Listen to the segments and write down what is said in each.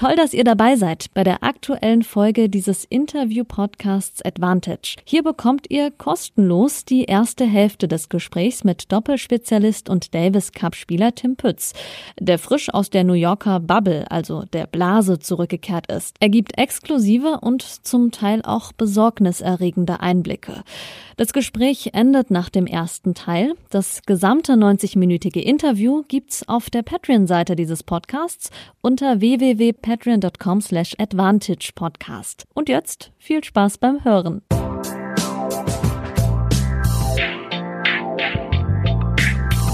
Toll, dass ihr dabei seid bei der aktuellen Folge dieses Interview-Podcasts Advantage. Hier bekommt ihr kostenlos die erste Hälfte des Gesprächs mit Doppelspezialist und Davis Cup-Spieler Tim Pütz, der frisch aus der New Yorker Bubble, also der Blase, zurückgekehrt ist. Er gibt exklusive und zum Teil auch besorgniserregende Einblicke. Das Gespräch endet nach dem ersten Teil. Das gesamte 90-minütige Interview gibt's auf der Patreon-Seite dieses Podcasts unter www.patreon.com slash advantage podcast. Und jetzt viel Spaß beim Hören.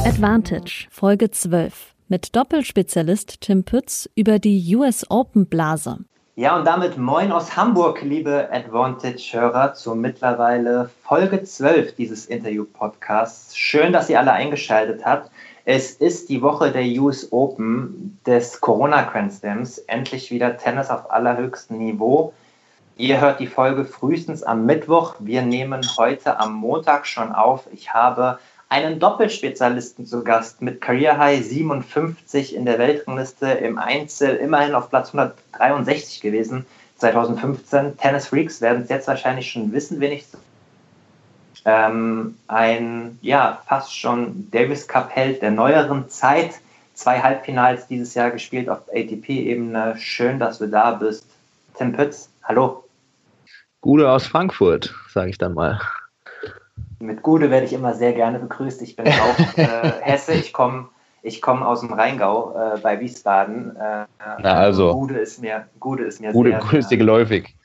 Advantage, Folge 12 mit Doppelspezialist Tim Pütz über die US Open Blase. Ja, und damit moin aus Hamburg, liebe Advantage-Hörer, zur mittlerweile Folge 12 dieses Interview-Podcasts. Schön, dass ihr alle eingeschaltet habt. Es ist die Woche der US Open des Corona Grand Slams. Endlich wieder Tennis auf allerhöchstem Niveau. Ihr hört die Folge frühestens am Mittwoch. Wir nehmen heute am Montag schon auf. Ich habe einen Doppelspezialisten zu Gast mit Career High 57 in der Weltrangliste im Einzel, immerhin auf Platz 163 gewesen 2015. Tennis Freaks werden es jetzt wahrscheinlich schon wissen, wenigstens. Ähm, ein, ja, fast schon Davis Cup Held der neueren Zeit. Zwei Halbfinals dieses Jahr gespielt auf ATP-Ebene. Schön, dass du da bist. Tim Pütz, hallo. Gude aus Frankfurt, sage ich dann mal. Mit Gude werde ich immer sehr gerne begrüßt. Ich bin auch äh, Hesse, ich komme ich komm aus dem Rheingau äh, bei Wiesbaden. Äh, Na also. Gude ist mir, Gude ist mir Gude, sehr Gude ist dir geläufig.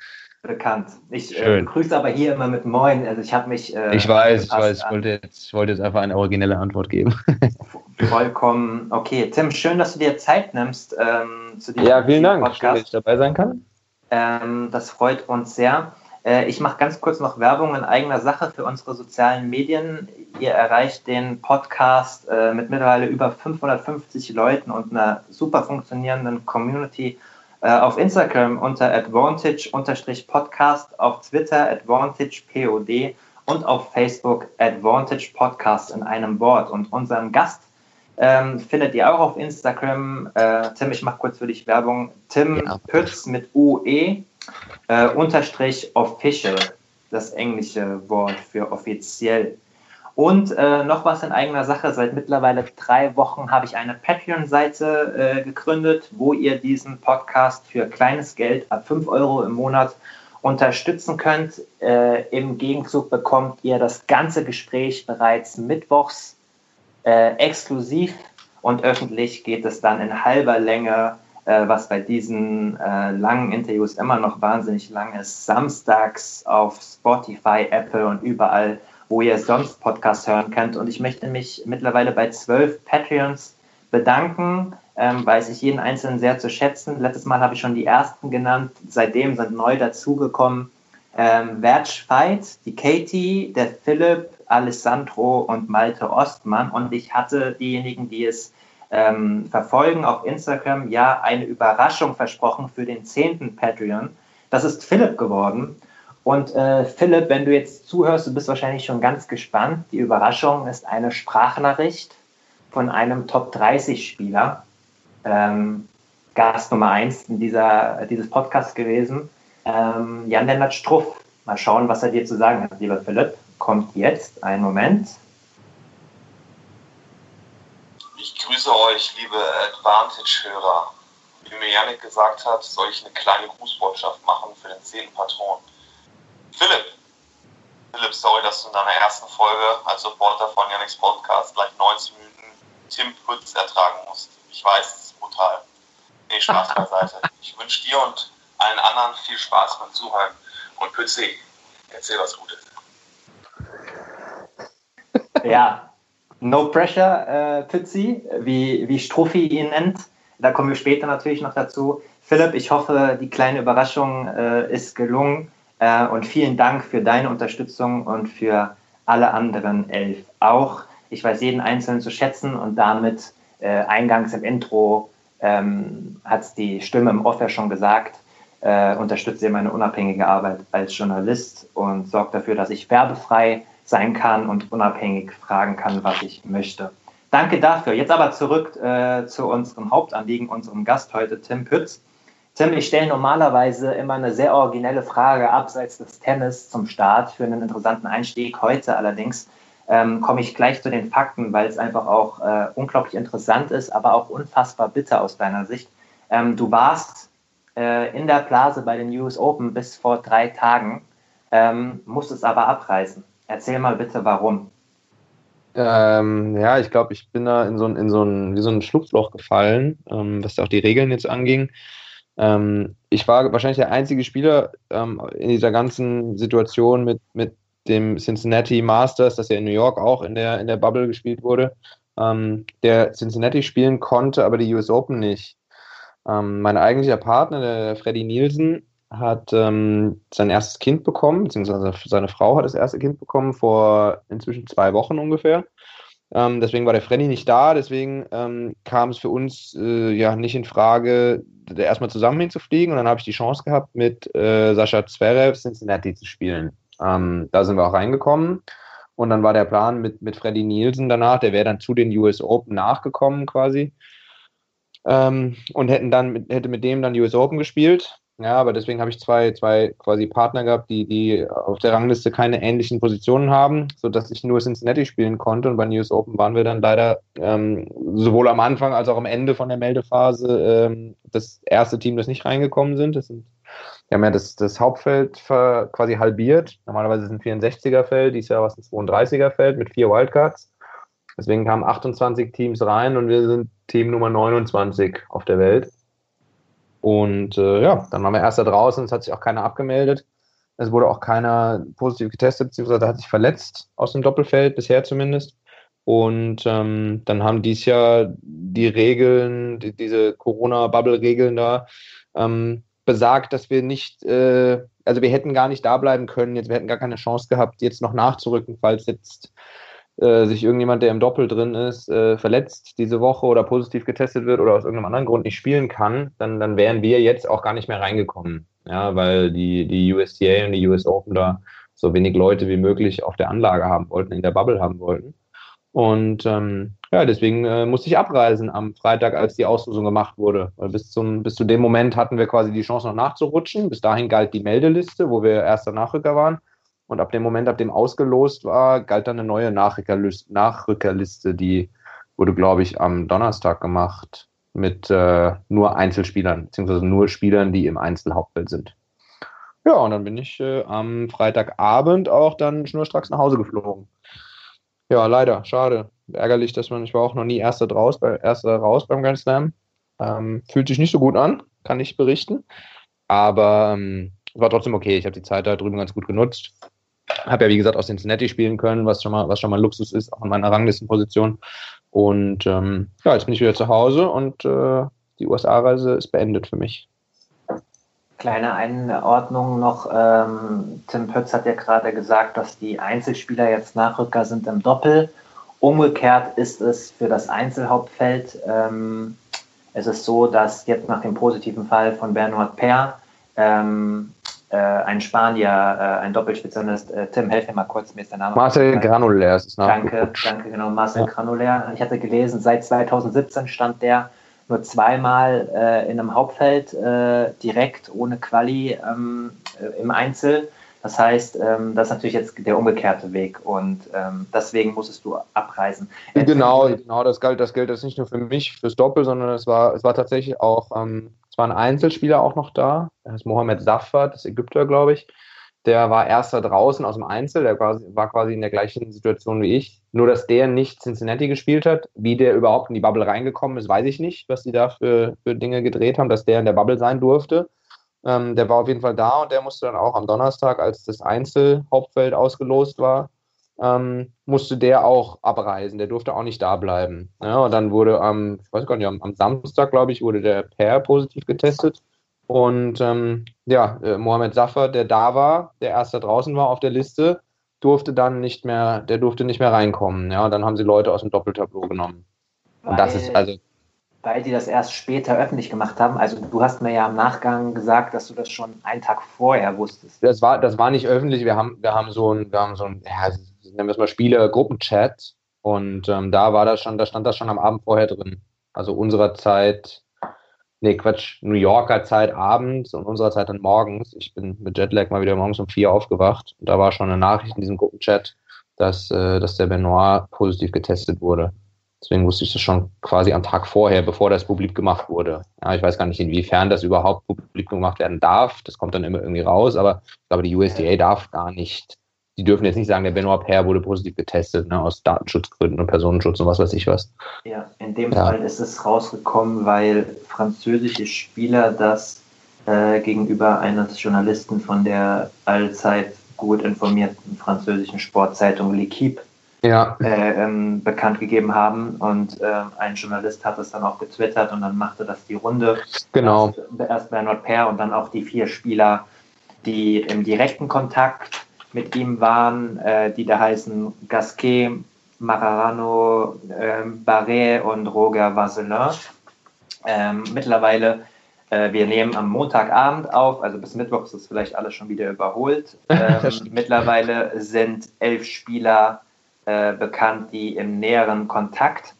Bekannt. Ich äh, begrüße aber hier immer mit Moin. Also ich habe mich. Äh, ich weiß, ich weiß. Ich wollte, jetzt, ich wollte jetzt einfach eine originelle Antwort geben. Vollkommen okay. Tim, schön, dass du dir Zeit nimmst ähm, zu diesem Ja, vielen Dank, Podcast. dass ich dabei sein kann. Ähm, das freut uns sehr. Äh, ich mache ganz kurz noch Werbung in eigener Sache für unsere sozialen Medien. Ihr erreicht den Podcast äh, mit mittlerweile über 550 Leuten und einer super funktionierenden Community auf Instagram unter advantage-podcast, auf Twitter advantagepod und auf Facebook Advantage Podcast in einem Wort. Und unseren Gast ähm, findet ihr auch auf Instagram. Äh, Tim, ich mache kurz für dich Werbung. Tim ja. Pütz mit UE äh, unterstrich official, das englische Wort für offiziell. Und äh, noch was in eigener Sache. Seit mittlerweile drei Wochen habe ich eine Patreon-Seite äh, gegründet, wo ihr diesen Podcast für kleines Geld ab 5 Euro im Monat unterstützen könnt. Äh, Im Gegenzug bekommt ihr das ganze Gespräch bereits mittwochs äh, exklusiv und öffentlich geht es dann in halber Länge äh, was bei diesen äh, langen Interviews immer noch wahnsinnig lang ist, samstags auf Spotify, Apple und überall, wo ihr sonst Podcasts hören könnt. Und ich möchte mich mittlerweile bei zwölf Patreons bedanken, ähm, weiß ich jeden Einzelnen sehr zu schätzen. Letztes Mal habe ich schon die ersten genannt, seitdem sind neu dazugekommen. Ähm, Veit, die Katie, der Philipp, Alessandro und Malte Ostmann. Und ich hatte diejenigen, die es ähm, verfolgen auf Instagram ja eine Überraschung versprochen für den zehnten Patreon. Das ist Philipp geworden. Und äh, Philipp, wenn du jetzt zuhörst, du bist wahrscheinlich schon ganz gespannt. Die Überraschung ist eine Sprachnachricht von einem Top 30 Spieler. Ähm, Gast Nummer 1 in dieser, dieses Podcast gewesen. Ähm, Jan-Lennart Struff. Mal schauen, was er dir zu sagen hat, lieber Philipp. Kommt jetzt. Einen Moment. Ich grüße euch, liebe Advantage-Hörer. Wie mir Janik gesagt hat, soll ich eine kleine Grußbotschaft machen für den zehnten Patron. Philipp, Philipp, sorry, dass du in deiner ersten Folge als Supporter von Janiks Podcast gleich 90 Minuten Tim Pütz ertragen musst. Ich weiß, es ist brutal. Nee, Spaß beiseite. Ich wünsche dir und allen anderen viel Spaß beim Zuhören. Und Pützi, erzähl was Gutes. Ja, No Pressure äh, Pützi, wie, wie Struffi ihn nennt. Da kommen wir später natürlich noch dazu. Philipp, ich hoffe, die kleine Überraschung äh, ist gelungen. Äh, und vielen Dank für deine Unterstützung und für alle anderen elf auch. Ich weiß jeden Einzelnen zu schätzen und damit äh, eingangs im Intro ähm, hat es die Stimme im Off ja schon gesagt. Äh, unterstütze meine unabhängige Arbeit als Journalist und sorge dafür, dass ich werbefrei sein kann und unabhängig fragen kann, was ich möchte. Danke dafür. Jetzt aber zurück äh, zu unserem Hauptanliegen, unserem Gast heute, Tim Pütz. Tim, ich stelle normalerweise immer eine sehr originelle Frage abseits des Tennis zum Start für einen interessanten Einstieg. Heute allerdings ähm, komme ich gleich zu den Fakten, weil es einfach auch äh, unglaublich interessant ist, aber auch unfassbar bitter aus deiner Sicht. Ähm, du warst äh, in der Blase bei den US Open bis vor drei Tagen, ähm, musstest aber abreisen. Erzähl mal bitte, warum. Ähm, ja, ich glaube, ich bin da in so ein, in so ein, wie so ein Schlupfloch gefallen, ähm, was auch die Regeln jetzt anging. Ähm, ich war wahrscheinlich der einzige Spieler ähm, in dieser ganzen Situation mit, mit dem Cincinnati Masters, das ja in New York auch in der, in der Bubble gespielt wurde, ähm, der Cincinnati spielen konnte, aber die US Open nicht. Ähm, mein eigentlicher Partner, der Freddy Nielsen, hat ähm, sein erstes Kind bekommen, beziehungsweise seine Frau hat das erste Kind bekommen vor inzwischen zwei Wochen ungefähr. Ähm, deswegen war der Freddy nicht da, deswegen ähm, kam es für uns äh, ja nicht in Frage, erstmal zusammen hinzufliegen. Und dann habe ich die Chance gehabt, mit äh, Sascha Zverev Cincinnati zu spielen. Ähm, da sind wir auch reingekommen. Und dann war der Plan mit, mit Freddy Nielsen danach, der wäre dann zu den US Open nachgekommen quasi. Ähm, und hätten dann hätte mit dem dann US Open gespielt. Ja, aber deswegen habe ich zwei, zwei quasi Partner gehabt, die, die auf der Rangliste keine ähnlichen Positionen haben, sodass ich nur Cincinnati spielen konnte. Und bei News Open waren wir dann leider ähm, sowohl am Anfang als auch am Ende von der Meldephase ähm, das erste Team, das nicht reingekommen sind. Das sind wir haben ja das, das Hauptfeld quasi halbiert. Normalerweise ist ein 64er-Feld, dies Jahr war es ein 32er-Feld mit vier Wildcards. Deswegen kamen 28 Teams rein und wir sind Team Nummer 29 auf der Welt. Und äh, ja, dann waren wir erst da draußen, es hat sich auch keiner abgemeldet. Es wurde auch keiner positiv getestet, beziehungsweise hat sich verletzt aus dem Doppelfeld, bisher zumindest. Und ähm, dann haben dies Jahr die Regeln, die, diese Corona-Bubble-Regeln da, ähm, besagt, dass wir nicht, äh, also wir hätten gar nicht da bleiben können, jetzt, wir hätten gar keine Chance gehabt, jetzt noch nachzurücken, falls jetzt äh, sich irgendjemand, der im Doppel drin ist, äh, verletzt diese Woche oder positiv getestet wird oder aus irgendeinem anderen Grund nicht spielen kann, dann, dann wären wir jetzt auch gar nicht mehr reingekommen. Ja, weil die, die USTA und die US Open da so wenig Leute wie möglich auf der Anlage haben wollten, in der Bubble haben wollten. Und ähm, ja, deswegen äh, musste ich abreisen am Freitag, als die Auslosung gemacht wurde. Weil bis, zum, bis zu dem Moment hatten wir quasi die Chance noch nachzurutschen. Bis dahin galt die Meldeliste, wo wir erster Nachrücker waren. Und ab dem Moment, ab dem ausgelost war, galt dann eine neue Nachrückerliste, Nachrückerliste die wurde, glaube ich, am Donnerstag gemacht mit äh, nur Einzelspielern, beziehungsweise nur Spielern, die im Einzelhauptfeld sind. Ja, und dann bin ich äh, am Freitagabend auch dann schnurstracks nach Hause geflogen. Ja, leider, schade. Ärgerlich, dass man, ich war auch noch nie Erster, draus, bei, Erster raus beim Grand Slam. Ähm, fühlt sich nicht so gut an, kann ich berichten. Aber ähm, war trotzdem okay. Ich habe die Zeit da drüben ganz gut genutzt. Habe ja, wie gesagt, aus Cincinnati spielen können, was schon mal, was schon mal Luxus ist, auch in meiner Ranglistenposition. Und ähm, ja, jetzt bin ich wieder zu Hause und äh, die USA-Reise ist beendet für mich. Kleine Einordnung noch. Ähm, Tim Pötz hat ja gerade gesagt, dass die Einzelspieler jetzt Nachrücker sind im Doppel. Umgekehrt ist es für das Einzelhauptfeld. Ähm, es ist so, dass jetzt nach dem positiven Fall von Bernhard Per ähm, äh, ein Spanier, äh, ein Doppelspezialist, äh, Tim, helf mir mal kurz, mir ist der Name. Marcel Granulär ist es Danke, danke, genau, Marcel ja. Granulär. Ich hatte gelesen, seit 2017 stand der nur zweimal äh, in einem Hauptfeld äh, direkt ohne Quali ähm, äh, im Einzel. Das heißt, ähm, das ist natürlich jetzt der umgekehrte Weg und ähm, deswegen musstest du abreisen. Genau, genau, das galt, das gilt jetzt nicht nur für mich fürs Doppel, sondern es war, es war tatsächlich auch, ähm, es waren Einzelspieler auch noch da. Das ist Mohamed Safar, das Ägypter, glaube ich. Der war erster draußen aus dem Einzel, der war quasi in der gleichen Situation wie ich. Nur, dass der nicht Cincinnati gespielt hat. Wie der überhaupt in die Bubble reingekommen ist, weiß ich nicht, was die da für, für Dinge gedreht haben, dass der in der Bubble sein durfte. Ähm, der war auf jeden Fall da und der musste dann auch am Donnerstag, als das Einzelhauptfeld ausgelost war, ähm, musste der auch abreisen. Der durfte auch nicht da bleiben. Ja, und dann wurde am, ich weiß gar nicht, am, am Samstag, glaube ich, wurde der Per positiv getestet. Und ähm, ja, äh, Mohamed Safar, der da war, der erst da draußen war auf der Liste, durfte dann nicht mehr, der durfte nicht mehr reinkommen. Ja, und dann haben sie Leute aus dem Doppeltableau genommen. Weil, und das ist also. Weil die das erst später öffentlich gemacht haben. Also du hast mir ja im Nachgang gesagt, dass du das schon einen Tag vorher wusstest. Das war, das war nicht öffentlich. Wir haben, wir haben so ein, wir haben so ein, ja, nennen wir es mal Spieler-Gruppenchat. Und ähm, da war das schon, da stand das schon am Abend vorher drin. Also unserer Zeit Nee, Quatsch, New Yorker Zeit abends und unserer Zeit dann morgens. Ich bin mit Jetlag mal wieder morgens um vier aufgewacht und da war schon eine Nachricht in diesem Gruppenchat, dass, äh, dass der Benoit positiv getestet wurde. Deswegen wusste ich das schon quasi am Tag vorher, bevor das publik gemacht wurde. Ja, ich weiß gar nicht, inwiefern das überhaupt publik gemacht werden darf. Das kommt dann immer irgendwie raus, aber ich glaube, die USDA darf gar nicht die dürfen jetzt nicht sagen, der Benoit Paire wurde positiv getestet, ne, aus Datenschutzgründen und Personenschutz und was weiß ich was. Ja, in dem ja. Fall ist es rausgekommen, weil französische Spieler das äh, gegenüber eines Journalisten von der allzeit gut informierten französischen Sportzeitung L'Equipe ja. äh, ähm, bekannt gegeben haben. Und äh, ein Journalist hat es dann auch getwittert und dann machte das die Runde. Genau. Erst, erst Bernard Paire und dann auch die vier Spieler, die im direkten Kontakt mit ihm waren, äh, die da heißen Gasquet, Mararano, äh, Barret und Roger Vasselin. Ähm, mittlerweile, äh, wir nehmen am Montagabend auf, also bis Mittwoch ist das vielleicht alles schon wieder überholt. Ähm, mittlerweile sind elf Spieler äh, bekannt, die im näheren Kontakt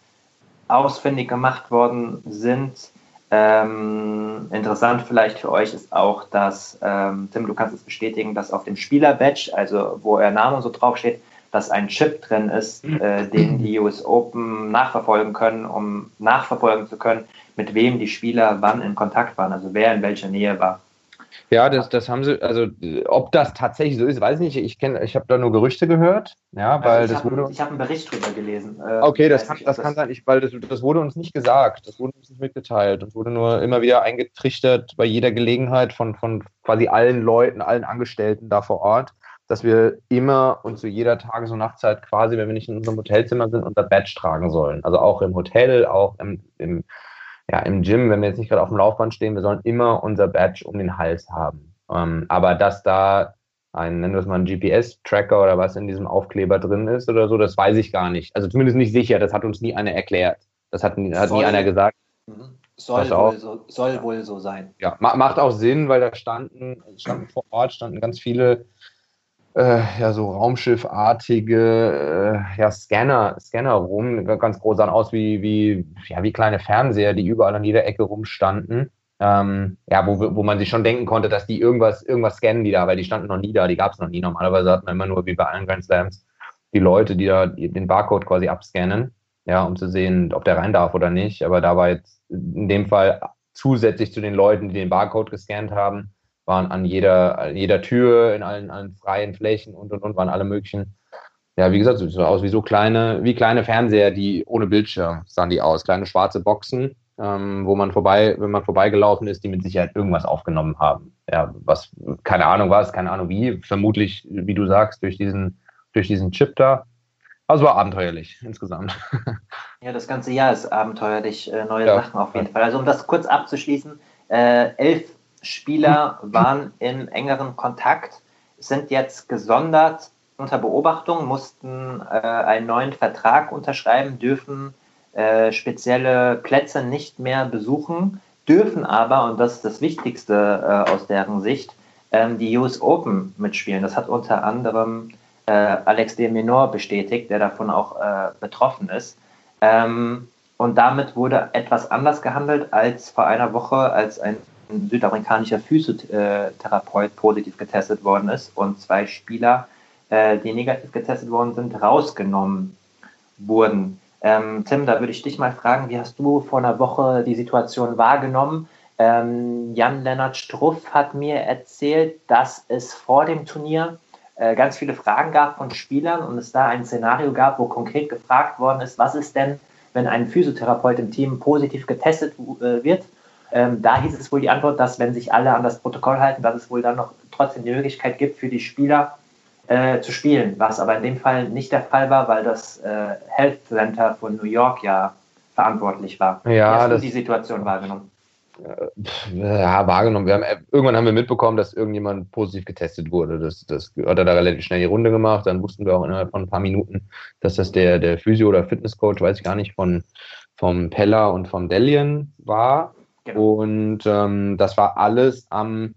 ausfindig gemacht worden sind. Ähm, interessant vielleicht für euch ist auch, dass, ähm, Tim, du kannst es bestätigen, dass auf dem Spieler-Badge, also wo er Name so draufsteht, dass ein Chip drin ist, äh, den die US Open nachverfolgen können, um nachverfolgen zu können, mit wem die Spieler wann in Kontakt waren, also wer in welcher Nähe war. Ja, das, das haben sie, also ob das tatsächlich so ist, weiß ich nicht. Ich kenne, ich habe da nur Gerüchte gehört, ja, also weil ich das hab, wurde. Ich habe einen Bericht drüber gelesen. Äh, okay, das kann, nicht, das kann sein, ich, weil das, das wurde uns nicht gesagt, das wurde uns nicht mitgeteilt und wurde nur immer wieder eingetrichtert bei jeder Gelegenheit von, von quasi allen Leuten, allen Angestellten da vor Ort, dass wir immer und zu jeder Tages- und Nachtzeit quasi, wenn wir nicht in unserem Hotelzimmer sind, unser Badge tragen sollen. Also auch im Hotel, auch im, im ja, im Gym, wenn wir jetzt nicht gerade auf dem Laufband stehen, wir sollen immer unser Badge um den Hals haben. Ähm, aber dass da ein, nennen wir es mal ein GPS-Tracker oder was in diesem Aufkleber drin ist oder so, das weiß ich gar nicht. Also zumindest nicht sicher, das hat uns nie einer erklärt. Das hat, hat soll, nie einer gesagt. Mhm. Soll, wohl so, soll wohl so sein. Ja, macht auch Sinn, weil da standen, standen vor Ort standen ganz viele äh, ja, so raumschiffartige äh, ja, Scanner, Scanner rum, ganz groß sahen aus wie, wie, ja, wie kleine Fernseher, die überall an jeder Ecke rumstanden. Ähm, ja, wo, wo man sich schon denken konnte, dass die irgendwas, irgendwas scannen die da, weil die standen noch nie da, die gab es noch nie. Normalerweise hat man immer nur wie bei allen Grand Slams die Leute, die da den Barcode quasi abscannen, ja, um zu sehen, ob der rein darf oder nicht. Aber da war jetzt in dem Fall zusätzlich zu den Leuten, die den Barcode gescannt haben, waren an jeder, an jeder Tür, in allen, allen freien Flächen und und und waren alle möglichen. Ja, wie gesagt, so aus wie so kleine, wie kleine Fernseher, die ohne Bildschirm sahen die aus, kleine schwarze Boxen, ähm, wo man vorbei, wenn man vorbeigelaufen ist, die mit Sicherheit irgendwas aufgenommen haben. Ja, was, keine Ahnung was, keine Ahnung wie, vermutlich, wie du sagst, durch diesen, durch diesen Chip da. Also war abenteuerlich insgesamt. Ja, das ganze Jahr ist abenteuerlich, äh, neue ja. Sachen auf jeden Fall. Also um das kurz abzuschließen, äh, elf Spieler waren im engeren Kontakt, sind jetzt gesondert unter Beobachtung, mussten äh, einen neuen Vertrag unterschreiben, dürfen äh, spezielle Plätze nicht mehr besuchen, dürfen aber, und das ist das Wichtigste äh, aus deren Sicht, ähm, die US Open mitspielen. Das hat unter anderem äh, Alex de Menor bestätigt, der davon auch äh, betroffen ist. Ähm, und damit wurde etwas anders gehandelt als vor einer Woche, als ein südamerikanischer Physiotherapeut positiv getestet worden ist und zwei Spieler, äh, die negativ getestet worden sind, rausgenommen wurden. Ähm, Tim, da würde ich dich mal fragen, wie hast du vor einer Woche die Situation wahrgenommen? Ähm, Jan-Lennart Struff hat mir erzählt, dass es vor dem Turnier äh, ganz viele Fragen gab von Spielern und es da ein Szenario gab, wo konkret gefragt worden ist, was ist denn, wenn ein Physiotherapeut im Team positiv getestet äh, wird ähm, da hieß es wohl die Antwort, dass wenn sich alle an das Protokoll halten, dass es wohl dann noch trotzdem die Möglichkeit gibt für die Spieler äh, zu spielen, was aber in dem Fall nicht der Fall war, weil das äh, Health Center von New York ja verantwortlich war. Ja, Wie hast das, du die Situation wahrgenommen? Ja, wahrgenommen. Wir haben, äh, irgendwann haben wir mitbekommen, dass irgendjemand positiv getestet wurde. Das, das hat er da relativ schnell die Runde gemacht. Dann wussten wir auch innerhalb von ein paar Minuten, dass das der, der Physio- oder Fitnesscoach, weiß ich gar nicht, von, vom Pella und vom Delian war. Genau. Und ähm, das war alles am,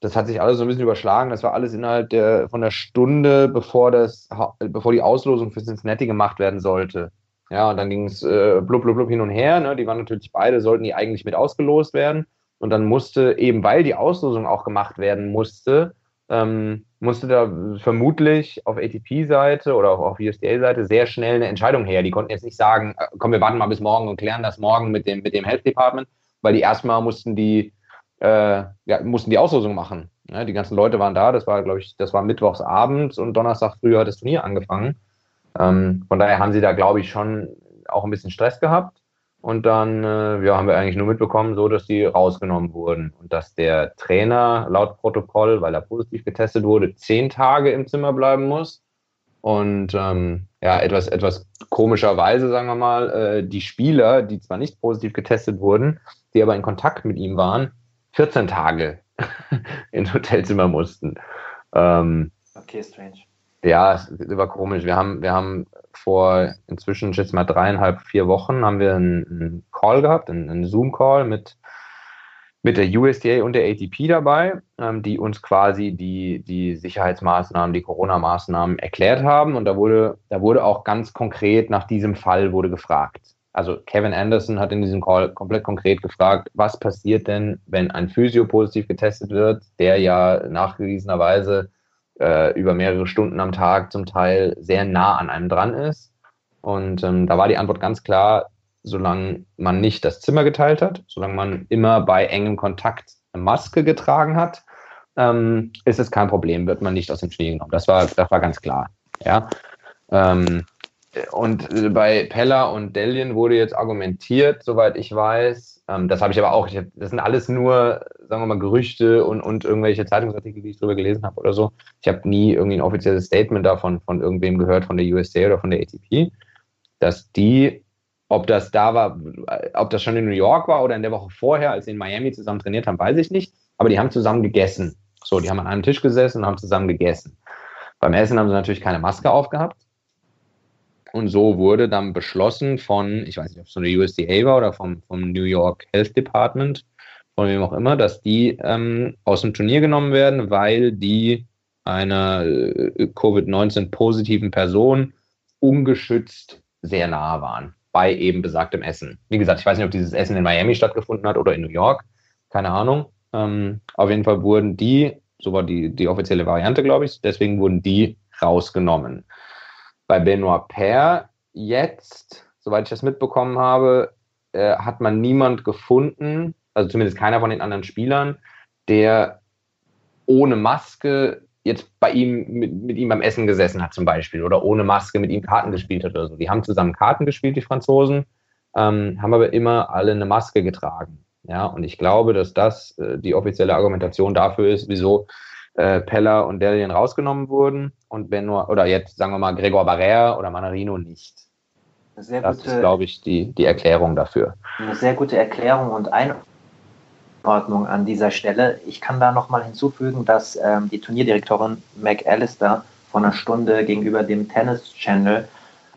das hat sich alles so ein bisschen überschlagen. Das war alles innerhalb der von der Stunde, bevor das, bevor die Auslosung für Cincinnati gemacht werden sollte. Ja, und dann ging es äh, blub, blub, blub hin und her. Ne? Die waren natürlich beide, sollten die eigentlich mit ausgelost werden. Und dann musste, eben weil die Auslosung auch gemacht werden musste, ähm, musste da vermutlich auf ATP-Seite oder auch auf USDA-Seite sehr schnell eine Entscheidung her. Die konnten jetzt nicht sagen, äh, komm, wir warten mal bis morgen und klären das morgen mit dem, mit dem Health Department, weil die erstmal mussten die, äh, ja, mussten die Auslosung machen. Ja, die ganzen Leute waren da, das war, glaube ich, das war Mittwochsabend und Donnerstag früh hat das Turnier angefangen. Ähm, von daher haben sie da, glaube ich, schon auch ein bisschen Stress gehabt. Und dann äh, ja, haben wir eigentlich nur mitbekommen, so dass die rausgenommen wurden und dass der Trainer laut Protokoll, weil er positiv getestet wurde, zehn Tage im Zimmer bleiben muss. Und ähm, ja, etwas, etwas komischerweise, sagen wir mal, äh, die Spieler, die zwar nicht positiv getestet wurden, die aber in Kontakt mit ihm waren, 14 Tage ins Hotelzimmer mussten. Ähm, okay, strange. Ja, es war komisch. Wir haben, wir haben vor inzwischen jetzt mal dreieinhalb, vier Wochen haben wir einen, Call gehabt, einen, einen Zoom-Call mit, mit der USDA und der ATP dabei, ähm, die uns quasi die, die Sicherheitsmaßnahmen, die Corona-Maßnahmen erklärt haben. Und da wurde, da wurde auch ganz konkret nach diesem Fall wurde gefragt. Also Kevin Anderson hat in diesem Call komplett konkret gefragt, was passiert denn, wenn ein Physio positiv getestet wird, der ja nachgewiesenerweise äh, über mehrere Stunden am Tag zum Teil sehr nah an einem dran ist. Und ähm, da war die Antwort ganz klar, solange man nicht das Zimmer geteilt hat, solange man immer bei engem Kontakt eine Maske getragen hat, ähm, ist es kein Problem, wird man nicht aus dem Schnee genommen. Das war, das war ganz klar. Ja. Ähm, und bei Pella und Delian wurde jetzt argumentiert, soweit ich weiß, ähm, das habe ich aber auch, ich hab, das sind alles nur, sagen wir mal, Gerüchte und, und irgendwelche Zeitungsartikel, die ich drüber gelesen habe oder so. Ich habe nie irgendwie ein offizielles Statement davon von irgendwem gehört, von der USA oder von der ATP, dass die, ob das da war, ob das schon in New York war oder in der Woche vorher, als sie in Miami zusammen trainiert haben, weiß ich nicht, aber die haben zusammen gegessen. So, die haben an einem Tisch gesessen und haben zusammen gegessen. Beim Essen haben sie natürlich keine Maske aufgehabt und so wurde dann beschlossen von, ich weiß nicht, ob es von der USDA war oder vom, vom New York Health Department, von wem auch immer, dass die ähm, aus dem Turnier genommen werden, weil die einer äh, Covid-19-positiven Person ungeschützt sehr nahe waren bei eben besagtem Essen. Wie gesagt, ich weiß nicht, ob dieses Essen in Miami stattgefunden hat oder in New York, keine Ahnung. Ähm, auf jeden Fall wurden die, so war die, die offizielle Variante, glaube ich, deswegen wurden die rausgenommen. Bei Benoit Paire jetzt, soweit ich das mitbekommen habe, äh, hat man niemand gefunden, also zumindest keiner von den anderen Spielern, der ohne Maske jetzt bei ihm mit, mit, ihm beim Essen gesessen hat zum Beispiel oder ohne Maske mit ihm Karten gespielt hat oder so. Die haben zusammen Karten gespielt, die Franzosen, ähm, haben aber immer alle eine Maske getragen. Ja, und ich glaube, dass das äh, die offizielle Argumentation dafür ist, wieso äh, Pella und Delian rausgenommen wurden und Benoit, oder jetzt sagen wir mal Gregor Barrera oder Manarino nicht. das gute, ist, glaube ich, die, die Erklärung dafür. Eine sehr gute Erklärung und Einordnung an dieser Stelle. Ich kann da nochmal hinzufügen, dass ähm, die Turnierdirektorin McAllister vor einer Stunde gegenüber dem Tennis Channel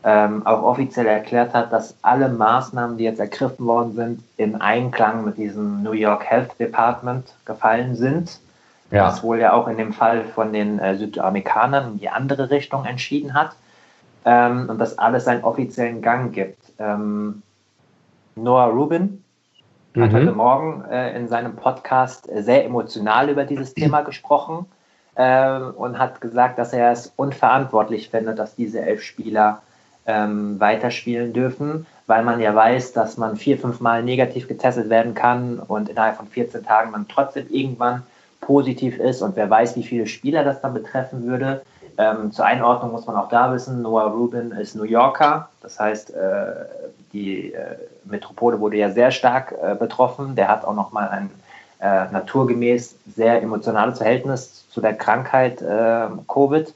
ähm, auch offiziell erklärt hat, dass alle Maßnahmen, die jetzt ergriffen worden sind, in Einklang mit diesem New York Health Department gefallen sind ja. was wohl ja auch in dem Fall von den äh, Südamerikanern in die andere Richtung entschieden hat ähm, und dass alles einen offiziellen Gang gibt. Ähm, Noah Rubin mhm. hat heute Morgen äh, in seinem Podcast sehr emotional über dieses Thema gesprochen äh, und hat gesagt, dass er es unverantwortlich findet, dass diese elf Spieler ähm, weiterspielen dürfen, weil man ja weiß, dass man vier, fünf Mal negativ getestet werden kann und innerhalb von 14 Tagen man trotzdem irgendwann positiv ist und wer weiß, wie viele Spieler das dann betreffen würde. Ähm, zur Einordnung muss man auch da wissen, Noah Rubin ist New Yorker, das heißt, äh, die äh, Metropole wurde ja sehr stark äh, betroffen. Der hat auch nochmal ein äh, naturgemäß sehr emotionales Verhältnis zu der Krankheit äh, Covid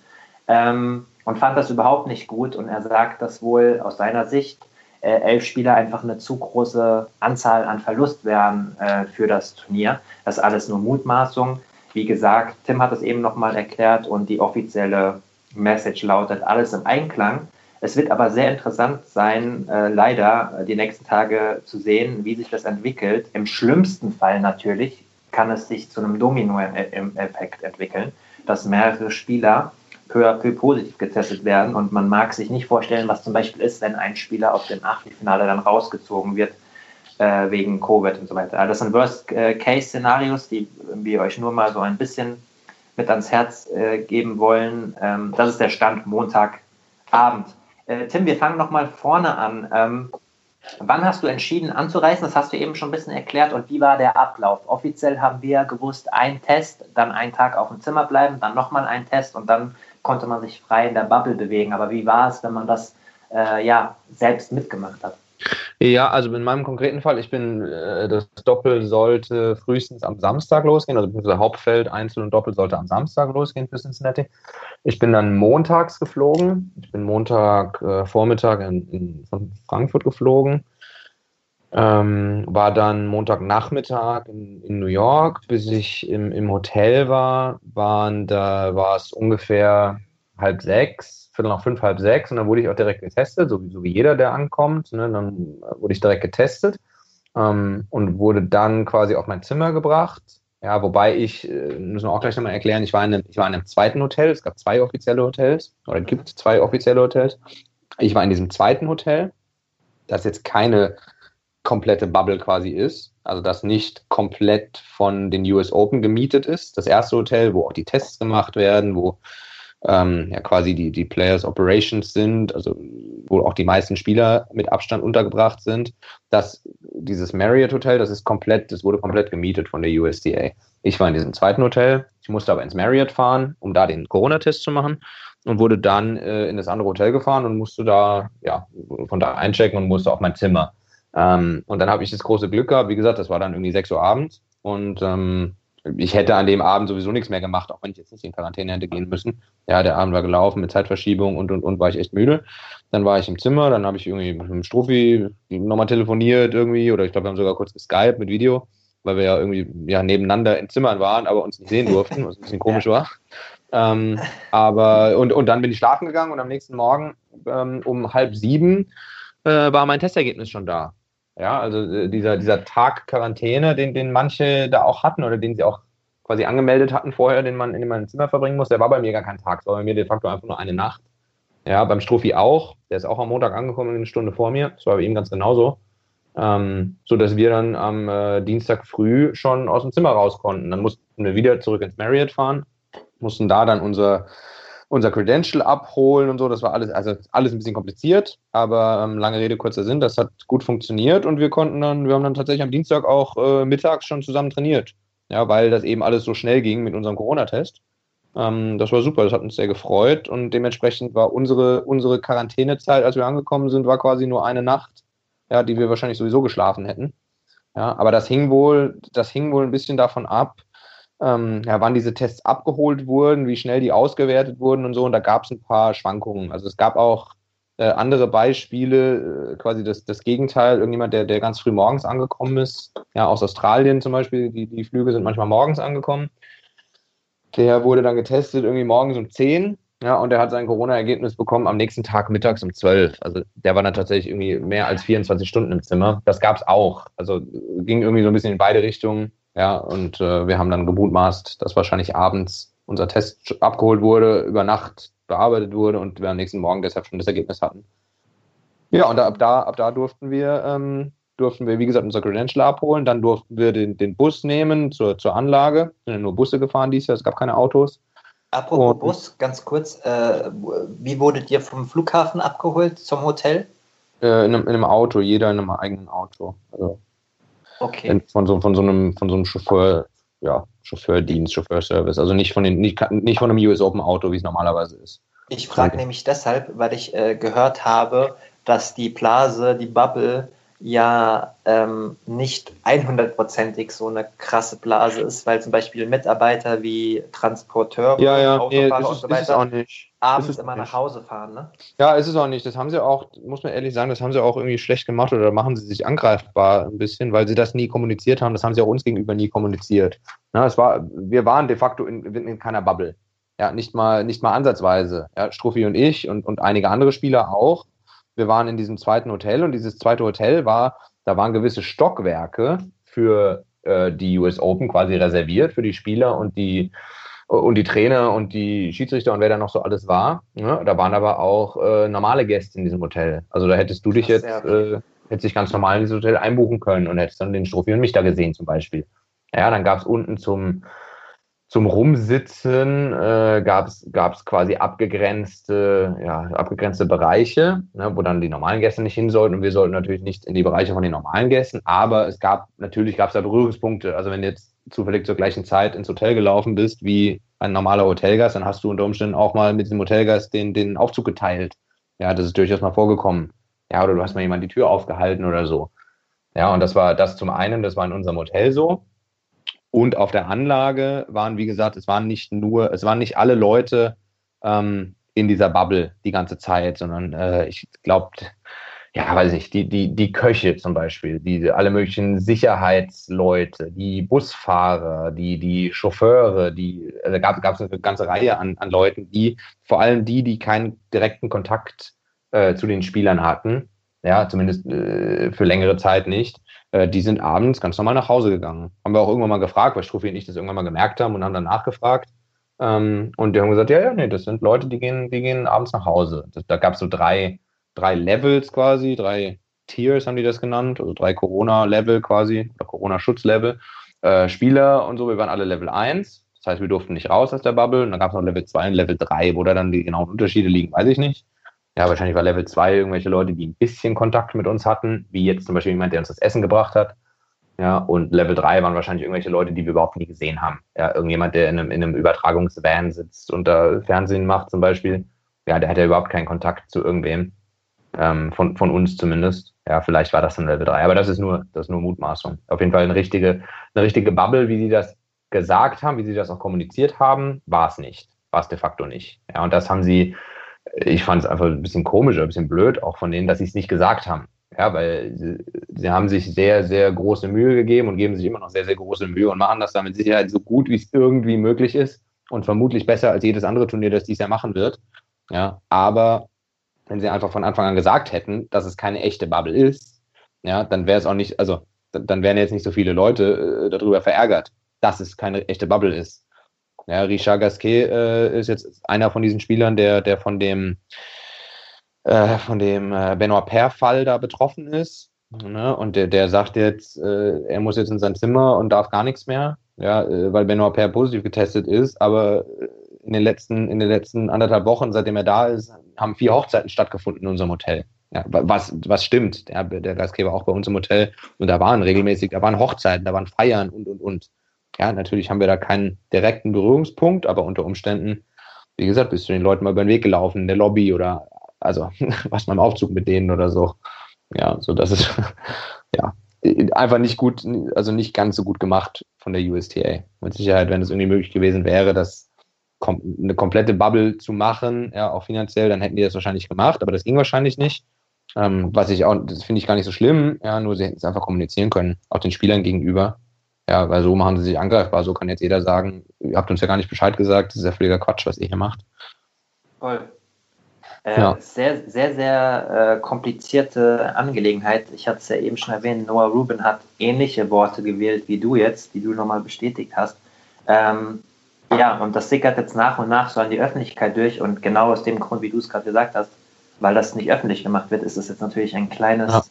ähm, und fand das überhaupt nicht gut. Und er sagt, dass wohl aus seiner Sicht äh, elf Spieler einfach eine zu große Anzahl an Verlust wären äh, für das Turnier. Das ist alles nur Mutmaßung. Wie gesagt, Tim hat es eben nochmal erklärt und die offizielle Message lautet alles im Einklang. Es wird aber sehr interessant sein, äh, leider äh, die nächsten Tage zu sehen, wie sich das entwickelt. Im schlimmsten Fall natürlich kann es sich zu einem Domino-Effekt entwickeln, dass mehrere Spieler peu à peu positiv getestet werden. Und man mag sich nicht vorstellen, was zum Beispiel ist, wenn ein Spieler aus dem Achtelfinale dann rausgezogen wird äh, wegen Covid und so weiter. Das sind Worst-Case-Szenarios, die wir euch nur mal so ein bisschen mit ans Herz äh, geben wollen. Ähm, das ist der Stand Montagabend. Äh, Tim, wir fangen nochmal vorne an. Ähm, wann hast du entschieden anzureisen? Das hast du eben schon ein bisschen erklärt. Und wie war der Ablauf? Offiziell haben wir gewusst, ein Test, dann einen Tag auf dem Zimmer bleiben, dann nochmal ein Test und dann konnte man sich frei in der Bubble bewegen. Aber wie war es, wenn man das äh, ja, selbst mitgemacht hat? Ja, also in meinem konkreten Fall, ich bin, äh, das Doppel sollte frühestens am Samstag losgehen, also das Hauptfeld, Einzel und Doppel sollte am Samstag losgehen für Cincinnati. Ich bin dann montags geflogen. Ich bin Montag äh, Vormittag in, in, von Frankfurt geflogen. Ähm, war dann Montagnachmittag in, in New York, bis ich im, im Hotel war, waren da war es ungefähr halb sechs Viertel nach fünf, halb sechs und dann wurde ich auch direkt getestet, so wie, so wie jeder, der ankommt. Ne? Dann wurde ich direkt getestet ähm, und wurde dann quasi auf mein Zimmer gebracht. Ja, wobei ich, äh, müssen wir auch gleich nochmal erklären, ich war, in einem, ich war in einem zweiten Hotel, es gab zwei offizielle Hotels, oder gibt zwei offizielle Hotels. Ich war in diesem zweiten Hotel, das jetzt keine komplette Bubble quasi ist, also das nicht komplett von den US Open gemietet ist. Das erste Hotel, wo auch die Tests gemacht werden, wo ähm, ja quasi die, die Players Operations sind, also wo auch die meisten Spieler mit Abstand untergebracht sind. Das, dieses Marriott Hotel, das ist komplett, das wurde komplett gemietet von der USDA. Ich war in diesem zweiten Hotel, ich musste aber ins Marriott fahren, um da den Corona-Test zu machen und wurde dann äh, in das andere Hotel gefahren und musste da, ja, von da einchecken und musste auf mein Zimmer. Ähm, und dann habe ich das große Glück gehabt, wie gesagt, das war dann irgendwie 6 Uhr abends und ähm, ich hätte an dem Abend sowieso nichts mehr gemacht, auch wenn ich jetzt nicht in Quarantäne hätte gehen müssen. Ja, der Abend war gelaufen mit Zeitverschiebung und und und war ich echt müde. Dann war ich im Zimmer, dann habe ich irgendwie mit dem Strophi nochmal telefoniert irgendwie oder ich glaube, wir haben sogar kurz geskypt mit Video, weil wir ja irgendwie ja nebeneinander in Zimmern waren, aber uns nicht sehen durften, was ein bisschen komisch war. Ähm, aber und, und dann bin ich schlafen gegangen und am nächsten Morgen ähm, um halb sieben äh, war mein Testergebnis schon da. Ja, also äh, dieser, dieser Tag Quarantäne, den, den manche da auch hatten oder den sie auch quasi angemeldet hatten vorher, den man in meinem Zimmer verbringen muss, der war bei mir gar kein Tag, war bei mir de facto einfach nur eine Nacht. Ja, beim Strophi auch, der ist auch am Montag angekommen, eine Stunde vor mir, das war bei ihm ganz genauso. Ähm, so dass wir dann am äh, Dienstag früh schon aus dem Zimmer raus konnten. Dann mussten wir wieder zurück ins Marriott fahren, mussten da dann unser unser Credential abholen und so. Das war alles, also alles ein bisschen kompliziert, aber ähm, lange Rede, kurzer Sinn, das hat gut funktioniert und wir konnten dann, wir haben dann tatsächlich am Dienstag auch äh, mittags schon zusammen trainiert. Ja, weil das eben alles so schnell ging mit unserem Corona-Test. Ähm, das war super, das hat uns sehr gefreut und dementsprechend war unsere, unsere Quarantänezeit, als wir angekommen sind, war quasi nur eine Nacht, ja, die wir wahrscheinlich sowieso geschlafen hätten. Ja, aber das hing wohl, das hing wohl ein bisschen davon ab, ähm, ja, wann diese Tests abgeholt wurden, wie schnell die ausgewertet wurden und so. Und da gab es ein paar Schwankungen. Also es gab auch äh, andere Beispiele, äh, quasi das, das Gegenteil, irgendjemand, der, der ganz früh morgens angekommen ist, ja, aus Australien zum Beispiel, die, die Flüge sind manchmal morgens angekommen. Der wurde dann getestet, irgendwie morgens um 10. Ja, und er hat sein Corona-Ergebnis bekommen am nächsten Tag mittags um 12. Also der war dann tatsächlich irgendwie mehr als 24 Stunden im Zimmer. Das gab es auch. Also ging irgendwie so ein bisschen in beide Richtungen. Ja, und äh, wir haben dann gemutmaßt, dass wahrscheinlich abends unser Test abgeholt wurde, über Nacht bearbeitet wurde und wir am nächsten Morgen deshalb schon das Ergebnis hatten. Ja, und ab da, ab da durften wir, ähm, durften wir, wie gesagt, unser Credential abholen. Dann durften wir den, den Bus nehmen zur, zur Anlage. Wir sind nur Busse gefahren dieses Jahr, es gab keine Autos. Apropos und, Bus, ganz kurz, äh, wie wurdet ihr vom Flughafen abgeholt zum Hotel? Äh, in, einem, in, einem, Auto, jeder in einem eigenen Auto. Also Okay. Von so, von so einem, von so einem Chauffeur, ja, Chauffeurdienst, Chauffeurservice. Also nicht von den, nicht, nicht von einem US Open Auto, wie es normalerweise ist. Ich frage nämlich deshalb, weil ich äh, gehört habe, dass die Blase, die Bubble ja ähm, nicht 100%ig so eine krasse Blase ist, weil zum Beispiel Mitarbeiter wie Transporteure, ja, ja, Autofahrer nee, und so weiter auch nicht. abends immer nicht. nach Hause fahren. Ne? Ja, ist es auch nicht. Das haben sie auch, muss man ehrlich sagen, das haben sie auch irgendwie schlecht gemacht oder machen sie sich angreifbar ein bisschen, weil sie das nie kommuniziert haben. Das haben sie auch uns gegenüber nie kommuniziert. Na, es war, wir waren de facto in, in keiner Bubble. Ja, nicht mal, nicht mal ansatzweise. Ja, Struffi und ich und, und einige andere Spieler auch wir waren in diesem zweiten Hotel und dieses zweite Hotel war, da waren gewisse Stockwerke für äh, die US Open quasi reserviert für die Spieler und die und die Trainer und die Schiedsrichter und wer da noch so alles war. Ne? Da waren aber auch äh, normale Gäste in diesem Hotel. Also da hättest du dich jetzt, äh, hättest dich ganz normal in dieses Hotel einbuchen können und hättest dann den Strophi und mich da gesehen zum Beispiel. Ja, dann gab es unten zum, zum Rumsitzen äh, gab es quasi abgegrenzte, ja, abgegrenzte Bereiche, ne, wo dann die normalen Gäste nicht hin sollten und wir sollten natürlich nicht in die Bereiche von den normalen Gästen, aber es gab, natürlich gab es da Berührungspunkte. Also wenn jetzt zufällig zur gleichen Zeit ins Hotel gelaufen bist wie ein normaler Hotelgast, dann hast du unter Umständen auch mal mit diesem Hotelgast den, den Aufzug geteilt. Ja, das ist durchaus mal vorgekommen. Ja, oder du hast mal jemand die Tür aufgehalten oder so. Ja, und das war das zum einen, das war in unserem Hotel so. Und auf der Anlage waren, wie gesagt, es waren nicht nur, es waren nicht alle Leute ähm, in dieser Bubble die ganze Zeit, sondern äh, ich glaube, ja, weiß ich, die, die, die Köche zum Beispiel, die, alle möglichen Sicherheitsleute, die Busfahrer, die, die Chauffeure, die, also gab, gab es eine ganze Reihe an, an Leuten, die, vor allem die, die keinen direkten Kontakt äh, zu den Spielern hatten, ja, zumindest äh, für längere Zeit nicht, äh, die sind abends ganz normal nach Hause gegangen. Haben wir auch irgendwann mal gefragt, weil Struffi und ich das irgendwann mal gemerkt haben und haben dann nachgefragt. Ähm, und die haben gesagt, ja, ja, nee, das sind Leute, die gehen, die gehen abends nach Hause. Das, da gab es so drei, drei Levels quasi, drei Tiers haben die das genannt, also drei Corona-Level quasi, oder Corona-Schutz-Level. Äh, Spieler und so, wir waren alle Level 1. Das heißt, wir durften nicht raus aus der Bubble. Und dann gab es noch Level 2 und Level 3, wo da dann die genauen Unterschiede liegen, weiß ich nicht. Ja, wahrscheinlich war Level 2 irgendwelche Leute, die ein bisschen Kontakt mit uns hatten, wie jetzt zum Beispiel jemand, der uns das Essen gebracht hat. Ja, und Level 3 waren wahrscheinlich irgendwelche Leute, die wir überhaupt nie gesehen haben. Ja, irgendjemand, der in einem, in einem Übertragungsvan sitzt und da Fernsehen macht zum Beispiel. Ja, der hat ja überhaupt keinen Kontakt zu irgendwem. Ähm, von, von uns zumindest. Ja, vielleicht war das dann Level 3, aber das ist nur, das ist nur Mutmaßung. Auf jeden Fall eine richtige, eine richtige Bubble, wie sie das gesagt haben, wie sie das auch kommuniziert haben, war es nicht. War es de facto nicht. Ja, und das haben sie, ich fand es einfach ein bisschen komisch, ein bisschen blöd, auch von denen, dass sie es nicht gesagt haben. Ja, weil sie, sie, haben sich sehr, sehr große Mühe gegeben und geben sich immer noch sehr, sehr große Mühe und machen das da mit Sicherheit so gut, wie es irgendwie möglich ist und vermutlich besser als jedes andere Turnier, das dies Jahr machen wird. Ja, aber wenn sie einfach von Anfang an gesagt hätten, dass es keine echte Bubble ist, ja, dann wäre es auch nicht, also dann wären jetzt nicht so viele Leute äh, darüber verärgert, dass es keine echte Bubble ist. Ja, Richard Gasquet äh, ist jetzt einer von diesen Spielern, der, der von dem, äh, von dem äh, Benoit Paire-Fall da betroffen ist. Ne? Und der, der sagt jetzt, äh, er muss jetzt in sein Zimmer und darf gar nichts mehr, ja, äh, weil Benoit Paire positiv getestet ist, aber äh, in den letzten, in den letzten anderthalb Wochen, seitdem er da ist, haben vier Hochzeiten stattgefunden in unserem Hotel. Ja, was, was stimmt. Der, der Gastgeber auch bei uns im Hotel. Und da waren regelmäßig, da waren Hochzeiten, da waren Feiern und, und, und. Ja, natürlich haben wir da keinen direkten Berührungspunkt, aber unter Umständen, wie gesagt, bist du den Leuten mal über den Weg gelaufen in der Lobby oder, also, was mal im Aufzug mit denen oder so. Ja, so das ist, ja, einfach nicht gut, also nicht ganz so gut gemacht von der USTA. Mit Sicherheit, wenn es irgendwie möglich gewesen wäre, dass eine komplette Bubble zu machen, ja, auch finanziell, dann hätten die das wahrscheinlich gemacht, aber das ging wahrscheinlich nicht. Ähm, was ich auch, das finde ich gar nicht so schlimm, ja, nur sie hätten es einfach kommunizieren können, auch den Spielern gegenüber. Ja, weil so machen sie sich angreifbar, so kann jetzt jeder sagen, ihr habt uns ja gar nicht Bescheid gesagt, das ist ja völliger Quatsch, was ihr hier macht. Voll. Äh, ja. Sehr, sehr, sehr äh, komplizierte Angelegenheit. Ich hatte es ja eben schon erwähnt, Noah Rubin hat ähnliche Worte gewählt wie du jetzt, die du nochmal bestätigt hast. Ähm, ja, und das sickert jetzt nach und nach so an die Öffentlichkeit durch und genau aus dem Grund, wie du es gerade gesagt hast, weil das nicht öffentlich gemacht wird, ist es jetzt natürlich ein kleines ja.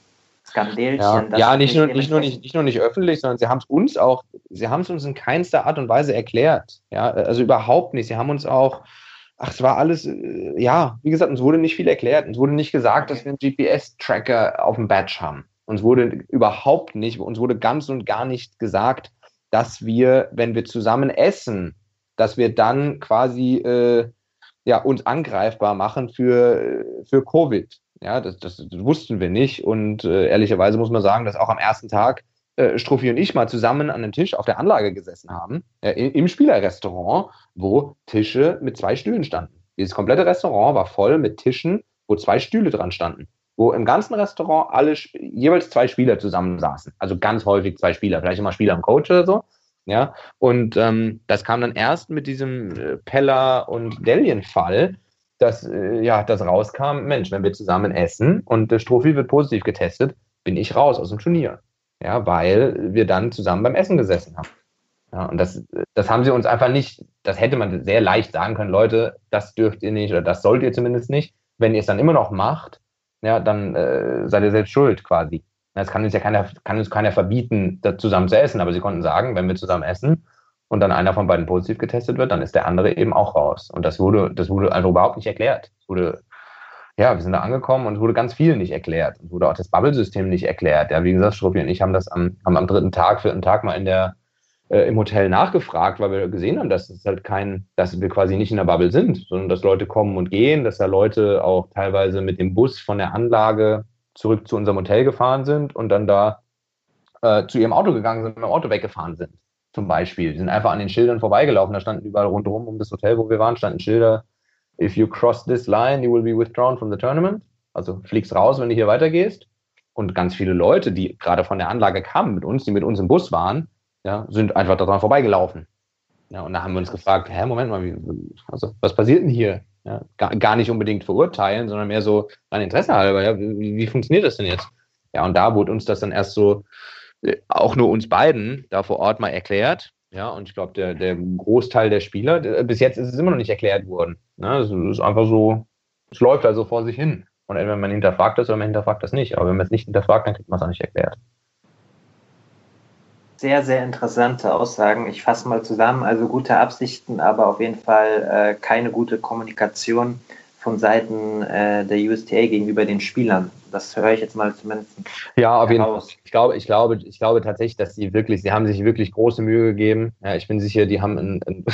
Skandälchen. Ja, ja nicht, nur, nicht, nur nicht, nicht nur nicht öffentlich, sondern sie haben es uns auch, sie haben es uns in keinster Art und Weise erklärt. Ja, also überhaupt nicht. Sie haben uns auch, ach, es war alles, äh, ja, wie gesagt, uns wurde nicht viel erklärt. Uns wurde nicht gesagt, dass wir einen GPS-Tracker auf dem Badge haben. Uns wurde überhaupt nicht, uns wurde ganz und gar nicht gesagt, dass wir, wenn wir zusammen essen, dass wir dann quasi äh, ja, uns angreifbar machen für, für Covid. Ja, das, das, wussten wir nicht. Und äh, ehrlicherweise muss man sagen, dass auch am ersten Tag äh, Struffi und ich mal zusammen an einem Tisch auf der Anlage gesessen haben, äh, im Spielerrestaurant, wo Tische mit zwei Stühlen standen. Dieses komplette Restaurant war voll mit Tischen, wo zwei Stühle dran standen. Wo im ganzen Restaurant alle jeweils zwei Spieler zusammensaßen. Also ganz häufig zwei Spieler, vielleicht immer Spieler und Coach oder so. Ja, und ähm, das kam dann erst mit diesem äh, Pella und Delien-Fall, dass äh, ja, das rauskam, Mensch, wenn wir zusammen essen und der Strophi wird positiv getestet, bin ich raus aus dem Turnier. Ja, weil wir dann zusammen beim Essen gesessen haben. Ja, und das, das haben sie uns einfach nicht, das hätte man sehr leicht sagen können, Leute, das dürft ihr nicht oder das sollt ihr zumindest nicht. Wenn ihr es dann immer noch macht, ja, dann äh, seid ihr selbst schuld quasi. Es kann uns ja keiner, kann uns keiner verbieten, zusammen zu essen, aber sie konnten sagen, wenn wir zusammen essen und dann einer von beiden positiv getestet wird, dann ist der andere eben auch raus. Und das wurde, das wurde einfach überhaupt nicht erklärt. Es wurde, ja, wir sind da angekommen und es wurde ganz viel nicht erklärt. Es wurde auch das Bubble-System nicht erklärt. Ja, wie gesagt, Struppi und ich haben das am, haben am dritten Tag, vierten Tag mal in der, äh, im Hotel nachgefragt, weil wir gesehen haben, dass es halt kein, dass wir quasi nicht in der Bubble sind, sondern dass Leute kommen und gehen, dass da Leute auch teilweise mit dem Bus von der Anlage zurück zu unserem Hotel gefahren sind und dann da äh, zu ihrem Auto gegangen sind und dem Auto weggefahren sind. Zum Beispiel. Die sind einfach an den Schildern vorbeigelaufen. Da standen überall rundherum um das Hotel, wo wir waren, standen Schilder. If you cross this line, you will be withdrawn from the tournament. Also fliegst raus, wenn du hier weitergehst. Und ganz viele Leute, die gerade von der Anlage kamen mit uns, die mit uns im Bus waren, ja, sind einfach daran vorbeigelaufen. Ja, und da haben wir uns gefragt, hä, Moment mal, wie, also, was passiert denn hier? Ja, gar, gar nicht unbedingt verurteilen, sondern mehr so ein Interesse halber. Ja, wie, wie funktioniert das denn jetzt? Ja, und da wurde uns das dann erst so, auch nur uns beiden da vor Ort mal erklärt. Ja, und ich glaube, der, der Großteil der Spieler, der, bis jetzt ist es immer noch nicht erklärt worden. Ne? Es ist einfach so, es läuft also vor sich hin. Und entweder man hinterfragt das oder man hinterfragt das nicht. Aber wenn man es nicht hinterfragt, dann kriegt man es auch nicht erklärt sehr, sehr interessante Aussagen. Ich fasse mal zusammen. Also gute Absichten, aber auf jeden Fall äh, keine gute Kommunikation von Seiten äh, der USTA gegenüber den Spielern. Das höre ich jetzt mal zumindest. Ja, auf jeden Fall. Ich glaube, ich glaube, ich glaube tatsächlich, dass sie wirklich, sie haben sich wirklich große Mühe gegeben. Ja, ich bin sicher, die haben ein, ein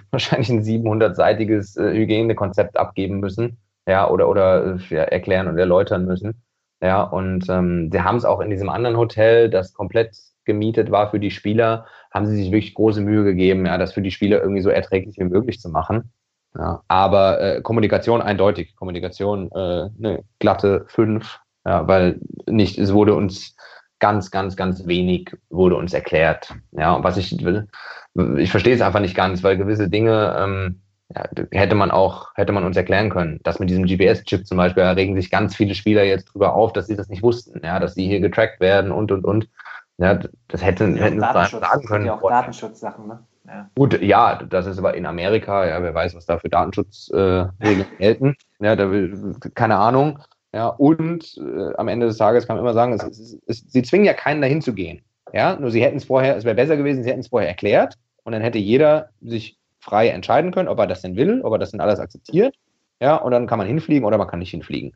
wahrscheinlich ein 700-seitiges äh, Hygienekonzept abgeben müssen. Ja, oder, oder ja, erklären und erläutern müssen. Ja, und ähm, sie haben es auch in diesem anderen Hotel, das komplett gemietet war für die Spieler, haben sie sich wirklich große Mühe gegeben, ja, das für die Spieler irgendwie so erträglich wie möglich zu machen. Ja, aber äh, Kommunikation eindeutig, Kommunikation äh, eine glatte 5, ja, weil nicht, es wurde uns ganz, ganz, ganz wenig wurde uns erklärt. Ja, und was ich will, ich verstehe es einfach nicht ganz, weil gewisse Dinge ähm, ja, hätte man auch, hätte man uns erklären können. Das mit diesem GPS-Chip zum Beispiel, da regen sich ganz viele Spieler jetzt drüber auf, dass sie das nicht wussten, ja, dass sie hier getrackt werden und und und. Ja, das hätte, ja, hätten sie sagen können. Ja auch Datenschutzsachen, ne? Ja. Gut, ja, das ist aber in Amerika, ja, wer weiß, was da für Datenschutzregeln äh, gelten. Ja, da will, keine Ahnung. Ja, und äh, am Ende des Tages kann man immer sagen, es, es, es, sie zwingen ja keinen dahin zu gehen. Ja, nur sie hätten es vorher, es wäre besser gewesen, sie hätten es vorher erklärt und dann hätte jeder sich frei entscheiden können, ob er das denn will, ob er das denn alles akzeptiert. Ja, und dann kann man hinfliegen oder man kann nicht hinfliegen.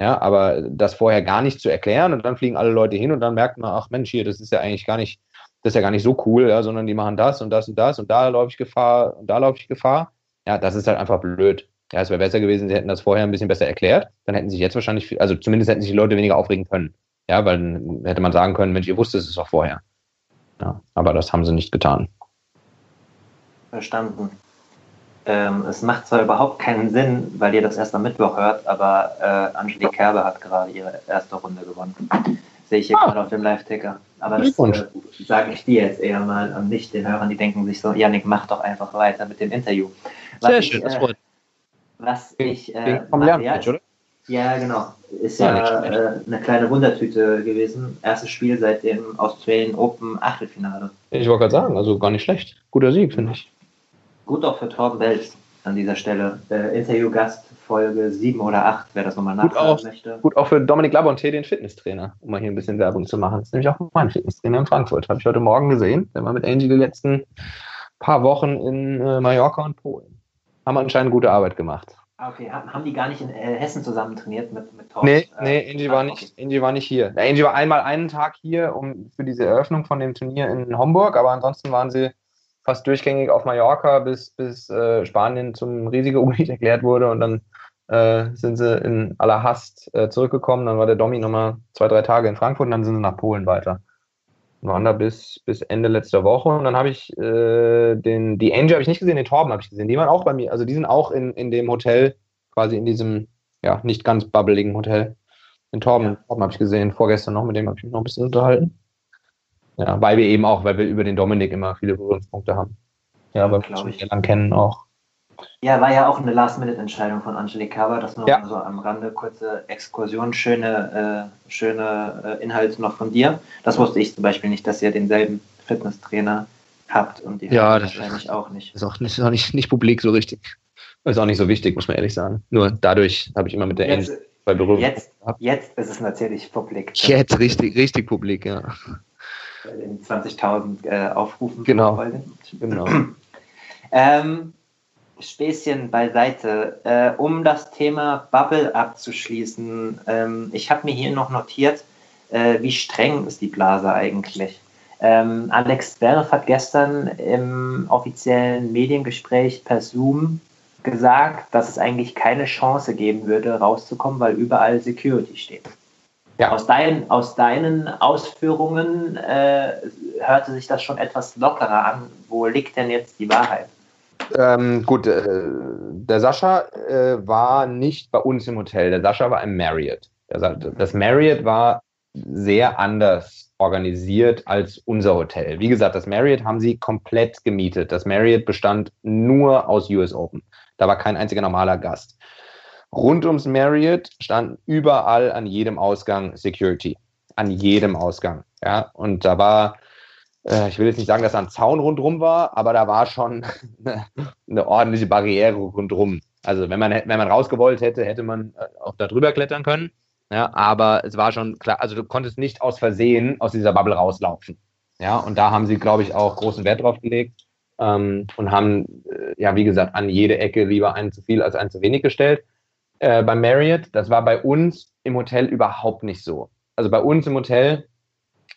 Ja, aber das vorher gar nicht zu erklären und dann fliegen alle Leute hin und dann merkt man, ach Mensch, hier, das ist ja eigentlich gar nicht, das ist ja gar nicht so cool, ja, sondern die machen das und das und das und da laufe ich Gefahr und da laufe ich Gefahr. Ja, das ist halt einfach blöd. Ja, es wäre besser gewesen, sie hätten das vorher ein bisschen besser erklärt. Dann hätten sich jetzt wahrscheinlich, also zumindest hätten sich die Leute weniger aufregen können. Ja, weil dann hätte man sagen können, Mensch, ihr wusstet es doch vorher. Ja, aber das haben sie nicht getan. Verstanden. Ähm, es macht zwar überhaupt keinen Sinn, weil ihr das erst am Mittwoch hört, aber äh, Angelique Kerber hat gerade ihre erste Runde gewonnen. Sehe ich hier ah. gerade auf dem Live-Ticker. Aber das äh, sage ich dir jetzt eher mal und nicht den Hörern, die denken sich so, Janik, mach doch einfach weiter mit dem Interview. Was Sehr ich, schön, das äh, freut Was ich. Äh, mache, ja, oder? Ja, genau. Ist ja, ja äh, eine kleine Wundertüte gewesen. Erstes Spiel seit dem Australian Open Achtelfinale. Ich wollte gerade sagen, also gar nicht schlecht. Guter Sieg, finde ich. Gut auch für Torben Wels an dieser Stelle. Äh, Interviewgast Folge 7 oder 8, wer das nochmal nachschauen möchte. Gut auch für Dominik Labonte, den Fitnesstrainer, um mal hier ein bisschen Werbung zu machen. Das ist nämlich auch mein Fitnesstrainer in Frankfurt. Habe ich heute Morgen gesehen. Der war mit Angie die letzten paar Wochen in äh, Mallorca und Polen. Haben anscheinend gute Arbeit gemacht. Ah, okay, haben die gar nicht in äh, Hessen zusammen trainiert mit, mit Torben? Nee, nee, Angie, war nicht, Angie war nicht hier. Angie war einmal einen Tag hier um, für diese Eröffnung von dem Turnier in Homburg, aber ansonsten waren sie fast durchgängig auf Mallorca, bis, bis äh, Spanien zum Risikogebiet erklärt wurde und dann äh, sind sie in aller Hast äh, zurückgekommen. Dann war der Domi nochmal zwei, drei Tage in Frankfurt und dann sind sie nach Polen weiter. Und waren da bis, bis Ende letzter Woche und dann habe ich äh, den, die Angel habe ich nicht gesehen, den Torben habe ich gesehen. Die waren auch bei mir, also die sind auch in, in dem Hotel, quasi in diesem, ja, nicht ganz bubbeligen Hotel. Den Torben, ja. Torben habe ich gesehen, vorgestern noch, mit dem habe ich mich noch ein bisschen unterhalten. Ja, weil wir eben auch, weil wir über den Dominik immer viele Berührungspunkte haben. Ja, weil wir uns lang kennen auch. Ja, war ja auch eine Last-Minute-Entscheidung von Angelique Kerber, das nur ja. so am Rande, kurze Exkursion, schöne, äh, schöne äh, Inhalte noch von dir. Das wusste ich zum Beispiel nicht, dass ihr denselben Fitnesstrainer habt und die ja, das wahrscheinlich auch nicht. Ist auch nicht, ist auch nicht, nicht publik so richtig. Ist auch nicht so wichtig, muss man ehrlich sagen. Nur dadurch habe ich immer mit der Jetzt, N bei Berührung. jetzt, jetzt ist es natürlich publik. Jetzt richtig, richtig publik, ja. Bei den 20.000 äh, Aufrufen. Genau. Genau. Ähm, Späßchen beiseite. Äh, um das Thema Bubble abzuschließen, ähm, ich habe mir hier noch notiert, äh, wie streng ist die Blase eigentlich? Ähm, Alex Zverev hat gestern im offiziellen Mediengespräch per Zoom gesagt, dass es eigentlich keine Chance geben würde, rauszukommen, weil überall Security steht. Ja. Aus, dein, aus deinen Ausführungen äh, hörte sich das schon etwas lockerer an. Wo liegt denn jetzt die Wahrheit? Ähm, gut, äh, der Sascha äh, war nicht bei uns im Hotel. Der Sascha war im Marriott. Das Marriott war sehr anders organisiert als unser Hotel. Wie gesagt, das Marriott haben sie komplett gemietet. Das Marriott bestand nur aus US Open. Da war kein einziger normaler Gast. Rund ums Marriott standen überall an jedem Ausgang Security. An jedem Ausgang. Ja, und da war, äh, ich will jetzt nicht sagen, dass da ein Zaun rundherum war, aber da war schon eine, eine ordentliche Barriere rundherum. Also wenn man, wenn man rausgewollt hätte, hätte man äh, auch da drüber klettern können. Ja, aber es war schon klar, also du konntest nicht aus Versehen aus dieser Bubble rauslaufen. Ja, und da haben sie, glaube ich, auch großen Wert drauf gelegt ähm, und haben, äh, ja, wie gesagt, an jede Ecke lieber einen zu viel als einen zu wenig gestellt. Äh, bei Marriott, das war bei uns im Hotel überhaupt nicht so. Also bei uns im Hotel,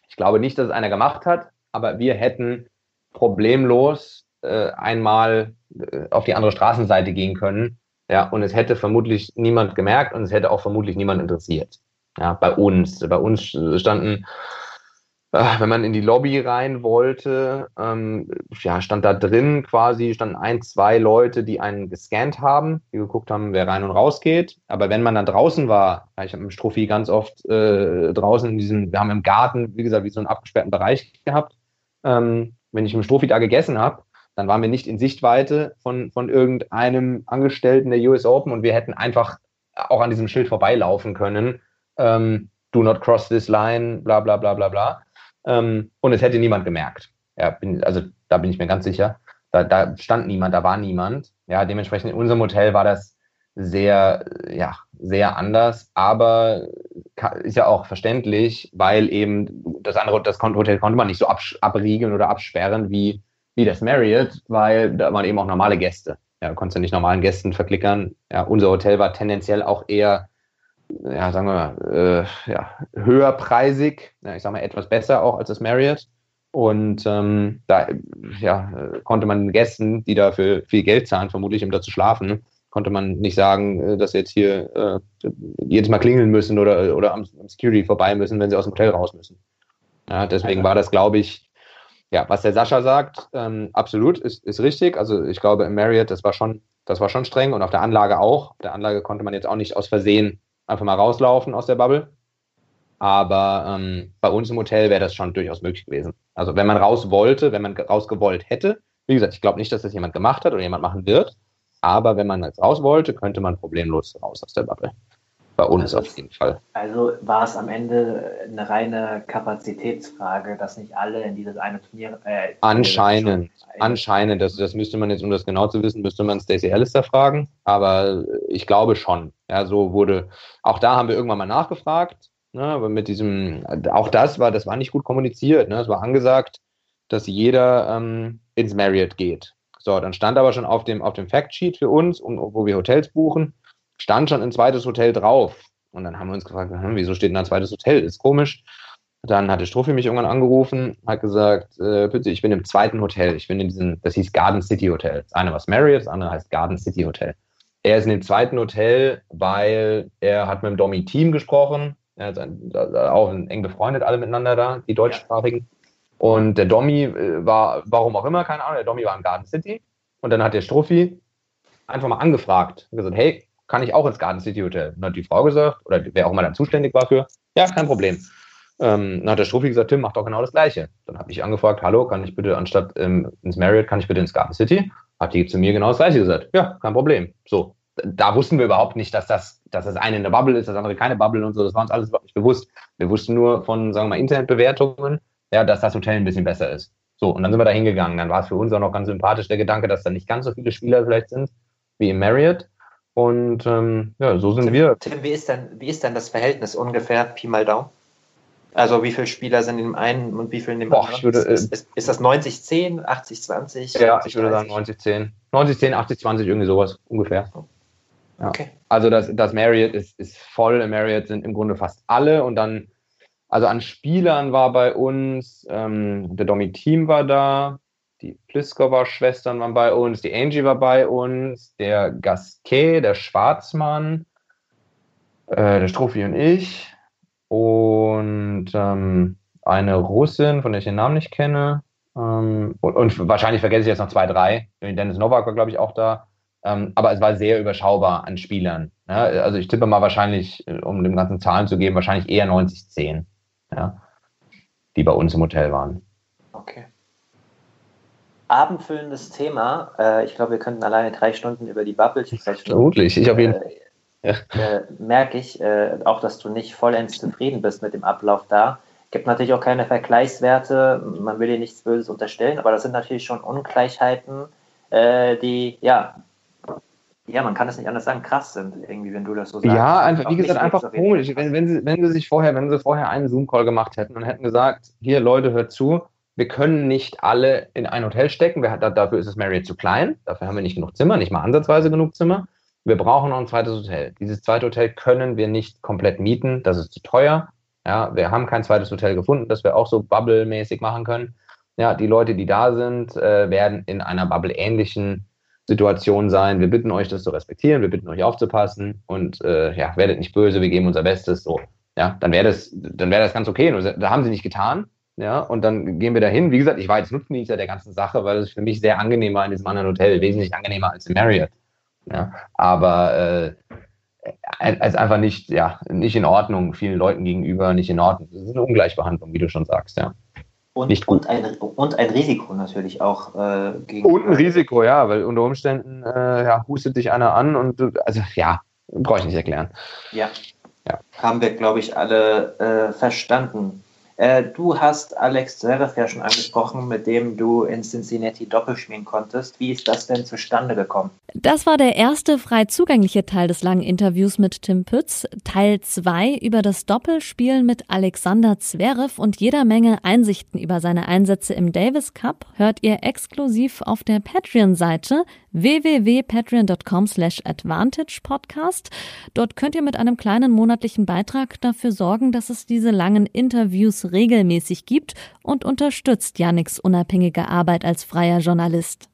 ich glaube nicht, dass es einer gemacht hat, aber wir hätten problemlos äh, einmal äh, auf die andere Straßenseite gehen können. Ja, und es hätte vermutlich niemand gemerkt und es hätte auch vermutlich niemand interessiert. Ja, bei uns. Bei uns standen wenn man in die Lobby rein wollte, ähm, ja, stand da drin quasi, standen ein, zwei Leute, die einen gescannt haben, die geguckt haben, wer rein und raus geht. Aber wenn man dann draußen war, ich habe im Strophi ganz oft äh, draußen in diesem, wir haben im Garten, wie gesagt, wie so einen abgesperrten Bereich gehabt. Ähm, wenn ich im Strophi da gegessen habe, dann waren wir nicht in Sichtweite von, von irgendeinem Angestellten der US Open und wir hätten einfach auch an diesem Schild vorbeilaufen können. Ähm, do not cross this line, bla bla bla bla bla. Ähm, und es hätte niemand gemerkt. Ja, bin, also da bin ich mir ganz sicher. Da, da stand niemand, da war niemand. Ja, dementsprechend in unserem Hotel war das sehr, ja, sehr anders, aber ist ja auch verständlich, weil eben das andere, das Hotel konnte man nicht so abriegeln oder absperren wie, wie das Marriott, weil da waren eben auch normale Gäste. Ja, du konntest ja nicht normalen Gästen verklickern. Ja, unser Hotel war tendenziell auch eher ja, sagen wir mal, äh, ja, höherpreisig, ja, ich sag mal etwas besser auch als das Marriott. Und ähm, da ja, konnte man Gästen, die dafür viel Geld zahlen, vermutlich um da zu schlafen, konnte man nicht sagen, äh, dass sie jetzt hier äh, jedes Mal klingeln müssen oder, oder am, am, Security vorbei müssen, wenn sie aus dem Hotel raus müssen. Ja, deswegen war das, glaube ich, ja, was der Sascha sagt, ähm, absolut, ist, ist richtig. Also ich glaube, im Marriott, das war schon, das war schon streng und auf der Anlage auch. Auf der Anlage konnte man jetzt auch nicht aus Versehen einfach mal rauslaufen aus der Bubble. Aber ähm, bei uns im Hotel wäre das schon durchaus möglich gewesen. Also wenn man raus wollte, wenn man rausgewollt hätte, wie gesagt, ich glaube nicht, dass das jemand gemacht hat oder jemand machen wird. Aber wenn man jetzt raus wollte, könnte man problemlos raus aus der Bubble. Bei uns also auf jeden Fall. Also war es am Ende eine reine Kapazitätsfrage, dass nicht alle in dieses eine Turnier. Äh, anscheinend. Anscheinend. Das, das müsste man jetzt, um das genau zu wissen, müsste man Stacey Alistair fragen. Aber ich glaube schon. Ja, so wurde. Auch da haben wir irgendwann mal nachgefragt. Ne, aber mit diesem. Auch das war, das war nicht gut kommuniziert. Ne? Es war angesagt, dass jeder ähm, ins Marriott geht. So, dann stand aber schon auf dem, auf dem Factsheet für uns, um, wo wir Hotels buchen, stand schon ein zweites Hotel drauf. Und dann haben wir uns gefragt, hm, wieso steht denn ein zweites Hotel? Ist komisch. Dann hatte Strophi mich irgendwann angerufen, hat gesagt, äh, bitte, ich bin im zweiten Hotel. Ich bin in diesem, das hieß Garden City Hotel. Das eine war Marriott, das andere heißt Garden City Hotel. Er ist in dem zweiten Hotel, weil er hat mit dem Domi-Team gesprochen. Er ist ein, auch eng befreundet, alle miteinander da, die deutschsprachigen. Und der Domi äh, war, warum auch immer, keine Ahnung, der Domi war in Garden City. Und dann hat der Strophi einfach mal angefragt und gesagt, hey, kann ich auch ins Garden City Hotel? Und hat die Frau gesagt, oder wer auch immer dann zuständig war für, ja, kein Problem. Ähm, dann hat der Strophi gesagt, Tim, mach doch genau das Gleiche. Dann habe ich angefragt, hallo, kann ich bitte anstatt ähm, ins Marriott, kann ich bitte ins Garden City? Hat die zu mir genau das Gleiche gesagt. Ja, kein Problem. So, da wussten wir überhaupt nicht, dass das, dass das eine eine Bubble ist, das andere keine Bubble und so. Das war uns alles überhaupt nicht bewusst. Wir wussten nur von, sagen wir mal, Internetbewertungen, ja, dass das Hotel ein bisschen besser ist. So, und dann sind wir da hingegangen. Dann war es für uns auch noch ganz sympathisch der Gedanke, dass da nicht ganz so viele Spieler vielleicht sind wie im Marriott. Und ähm, ja, so sind Tim, wir. Tim, wie ist, denn, wie ist denn das Verhältnis ungefähr, Pi mal Daumen? Also wie viele Spieler sind in dem einen und wie viele in dem Boah, anderen? ich würde, ist, ist, ist das 90-10, 80-20? Ja, ich würde sagen 90-10. 90-10, 80-20, irgendwie sowas ungefähr. Ja. Okay. Also das, das Marriott ist, ist voll. Im Marriott sind im Grunde fast alle. Und dann, also an Spielern war bei uns, ähm, der Domi-Team war da, die Pliskova-Schwestern waren bei uns, die Angie war bei uns, der Gasquet, der Schwarzmann, äh, der Strophi und ich und ähm, eine Russin, von der ich den Namen nicht kenne. Ähm, und, und, wahrscheinlich vergesse ich jetzt noch zwei, drei. Dennis Novak war, glaube ich, auch da. Ähm, aber es war sehr überschaubar an Spielern. Ja? Also ich tippe mal wahrscheinlich, äh, um dem ganzen Zahlen zu geben, wahrscheinlich eher 90-10, ja? die bei uns im Hotel waren. Okay. Abendfüllendes Thema. Äh, ich glaube, wir könnten alleine drei Stunden über die Bubble sprechen. Vermutlich, ich auf jeden Fall. Äh, äh, merke ich äh, auch, dass du nicht vollends zufrieden bist mit dem Ablauf da. Gibt natürlich auch keine Vergleichswerte. Man will dir nichts Böses unterstellen, aber das sind natürlich schon Ungleichheiten, äh, die, ja, ja, man kann es nicht anders sagen, krass sind, irgendwie, wenn du das so sagst. Ja, einfach, wie gesagt, einfach komisch. Wenn, wenn, sie, wenn sie sich vorher, wenn sie vorher einen Zoom-Call gemacht hätten und hätten gesagt, hier Leute, hört zu, wir können nicht alle in ein Hotel stecken. Wir, dafür ist das Marriott zu klein. Dafür haben wir nicht genug Zimmer, nicht mal ansatzweise genug Zimmer. Wir brauchen noch ein zweites Hotel. Dieses zweite Hotel können wir nicht komplett mieten. Das ist zu teuer. Ja, wir haben kein zweites Hotel gefunden, das wir auch so Bubble-mäßig machen können. Ja, die Leute, die da sind, äh, werden in einer Bubble-ähnlichen Situation sein. Wir bitten euch, das zu respektieren. Wir bitten euch aufzupassen und äh, ja, werdet nicht böse. Wir geben unser Bestes. So, ja, dann wäre das, dann wäre das ganz okay. Da haben sie nicht getan. Ja, und dann gehen wir dahin. Wie gesagt, ich war jetzt Nutznießer der ganzen Sache, weil es für mich sehr angenehm war in diesem anderen Hotel, wesentlich angenehmer als im Marriott. Ja, aber äh, als einfach nicht, ja, nicht in Ordnung, vielen Leuten gegenüber nicht in Ordnung. Das ist eine Ungleichbehandlung, wie du schon sagst, ja. Und, nicht gut. Und, ein, und ein Risiko natürlich auch äh, gegen. Und ein Risiko, ja, weil unter Umständen äh, ja, hustet dich einer an und du, also ja, brauche ich nicht erklären. Ja. ja. Haben wir, glaube ich, alle äh, verstanden. Äh, du hast Alex Zverev ja schon angesprochen, mit dem du in Cincinnati doppelspielen konntest. Wie ist das denn zustande gekommen? Das war der erste frei zugängliche Teil des langen Interviews mit Tim Pütz. Teil 2 über das Doppelspielen mit Alexander Zverev und jeder Menge Einsichten über seine Einsätze im Davis Cup hört ihr exklusiv auf der Patreon-Seite www.patreon.com slash advantage podcast. Dort könnt ihr mit einem kleinen monatlichen Beitrag dafür sorgen, dass es diese langen Interviews regelmäßig gibt und unterstützt Yannicks unabhängige Arbeit als freier Journalist.